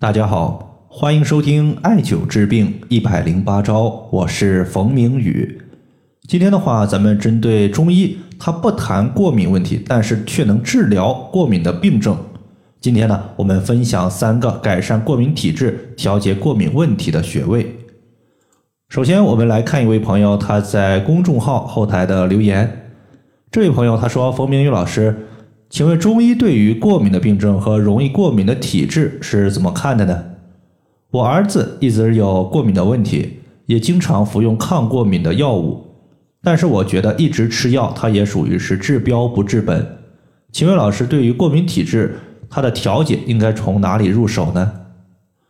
大家好，欢迎收听艾灸治病一百零八招，我是冯明宇。今天的话，咱们针对中医，它不谈过敏问题，但是却能治疗过敏的病症。今天呢，我们分享三个改善过敏体质、调节过敏问题的穴位。首先，我们来看一位朋友他在公众号后台的留言。这位朋友他说：“冯明宇老师。”请问中医对于过敏的病症和容易过敏的体质是怎么看的呢？我儿子一直有过敏的问题，也经常服用抗过敏的药物，但是我觉得一直吃药，它也属于是治标不治本。请问老师，对于过敏体质，它的调节应该从哪里入手呢？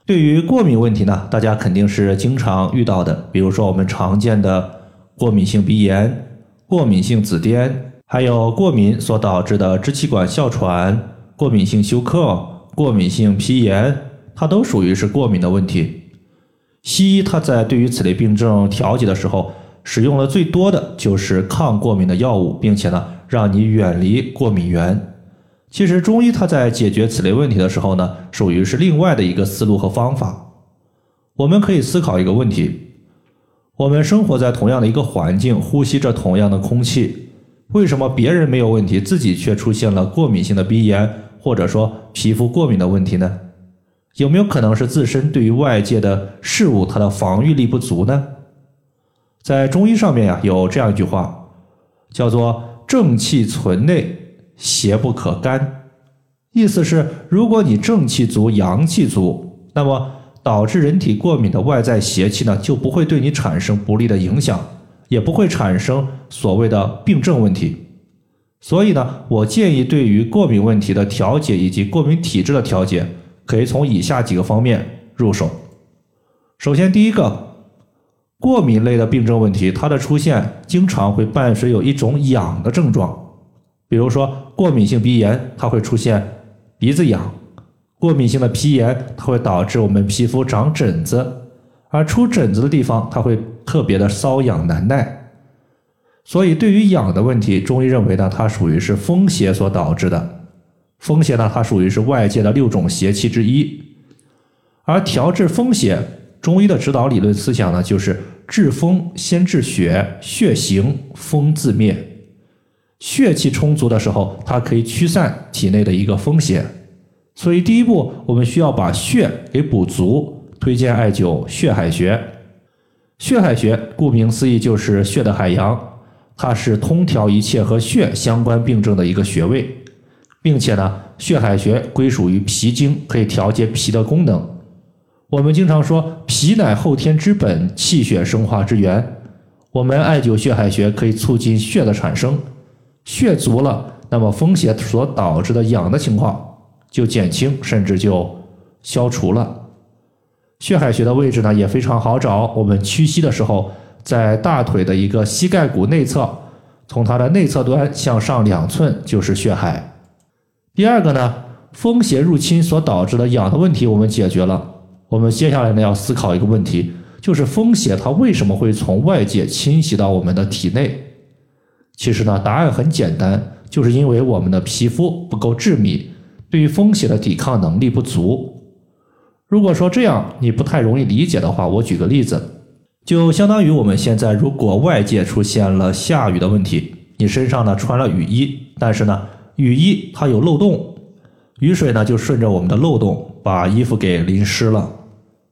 对于过敏问题呢，大家肯定是经常遇到的，比如说我们常见的过敏性鼻炎、过敏性紫癜。还有过敏所导致的支气管哮喘、过敏性休克、过敏性皮炎，它都属于是过敏的问题。西医它在对于此类病症调节的时候，使用的最多的就是抗过敏的药物，并且呢，让你远离过敏源。其实中医它在解决此类问题的时候呢，属于是另外的一个思路和方法。我们可以思考一个问题：我们生活在同样的一个环境，呼吸着同样的空气。为什么别人没有问题，自己却出现了过敏性的鼻炎，或者说皮肤过敏的问题呢？有没有可能是自身对于外界的事物，它的防御力不足呢？在中医上面呀，有这样一句话，叫做“正气存内，邪不可干”，意思是，如果你正气足、阳气足，那么导致人体过敏的外在邪气呢，就不会对你产生不利的影响。也不会产生所谓的病症问题，所以呢，我建议对于过敏问题的调节以及过敏体质的调节，可以从以下几个方面入手。首先，第一个，过敏类的病症问题，它的出现经常会伴随有一种痒的症状，比如说过敏性鼻炎，它会出现鼻子痒；过敏性的皮炎，它会导致我们皮肤长疹子。而出疹子的地方，它会特别的瘙痒难耐，所以对于痒的问题，中医认为呢，它属于是风邪所导致的。风邪呢，它属于是外界的六种邪气之一。而调治风邪，中医的指导理论思想呢，就是治风先治血，血行风自灭。血气充足的时候，它可以驱散体内的一个风邪。所以第一步，我们需要把血给补足。推荐艾灸血海穴。血海穴顾名思义就是血的海洋，它是通调一切和血相关病症的一个穴位，并且呢，血海穴归属于脾经，可以调节脾的功能。我们经常说脾乃后天之本，气血生化之源。我们艾灸血海穴可以促进血的产生，血足了，那么风邪所导致的痒的情况就减轻，甚至就消除了。血海穴的位置呢也非常好找，我们屈膝的时候，在大腿的一个膝盖骨内侧，从它的内侧端向上两寸就是血海。第二个呢，风邪入侵所导致的痒的问题我们解决了，我们接下来呢要思考一个问题，就是风邪它为什么会从外界侵袭到我们的体内？其实呢，答案很简单，就是因为我们的皮肤不够致密，对于风邪的抵抗能力不足。如果说这样你不太容易理解的话，我举个例子，就相当于我们现在如果外界出现了下雨的问题，你身上呢穿了雨衣，但是呢雨衣它有漏洞，雨水呢就顺着我们的漏洞把衣服给淋湿了。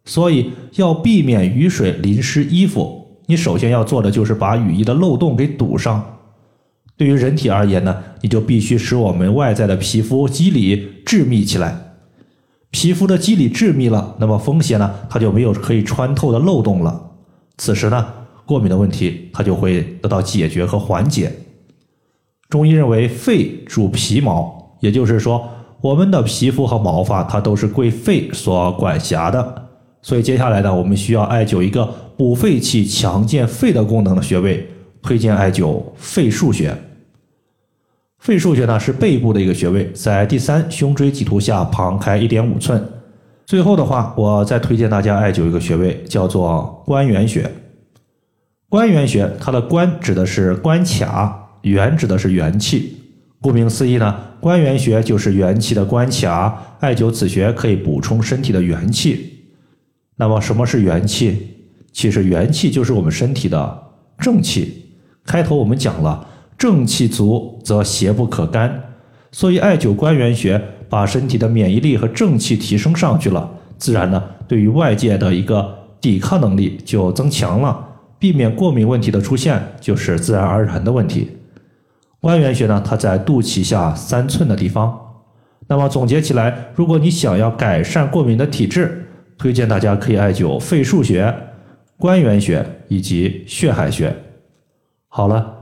所以要避免雨水淋湿衣服，你首先要做的就是把雨衣的漏洞给堵上。对于人体而言呢，你就必须使我们外在的皮肤肌理致密起来。皮肤的肌理致密了，那么风邪呢，它就没有可以穿透的漏洞了。此时呢，过敏的问题它就会得到解决和缓解。中医认为肺主皮毛，也就是说，我们的皮肤和毛发它都是归肺所管辖的。所以接下来呢，我们需要艾灸一个补肺气、强健肺的功能的穴位，推荐艾灸肺腧穴。肺腧穴呢是背部的一个穴位，在第三胸椎棘突下旁开一点五寸。最后的话，我再推荐大家艾灸一个穴位，叫做关元穴。关元穴，它的关指的是关卡，元指的是元气，顾名思义呢，关元穴就是元气的关卡，艾灸此穴可以补充身体的元气。那么什么是元气？其实元气就是我们身体的正气。开头我们讲了，正气足则邪不可干，所以艾灸关元穴，把身体的免疫力和正气提升上去了，自然呢，对于外界的一个抵抗能力就增强了，避免过敏问题的出现，就是自然而然的问题。关元穴呢，它在肚脐下三寸的地方。那么总结起来，如果你想要改善过敏的体质，推荐大家可以艾灸肺腧穴、关元穴以及血海穴。好了，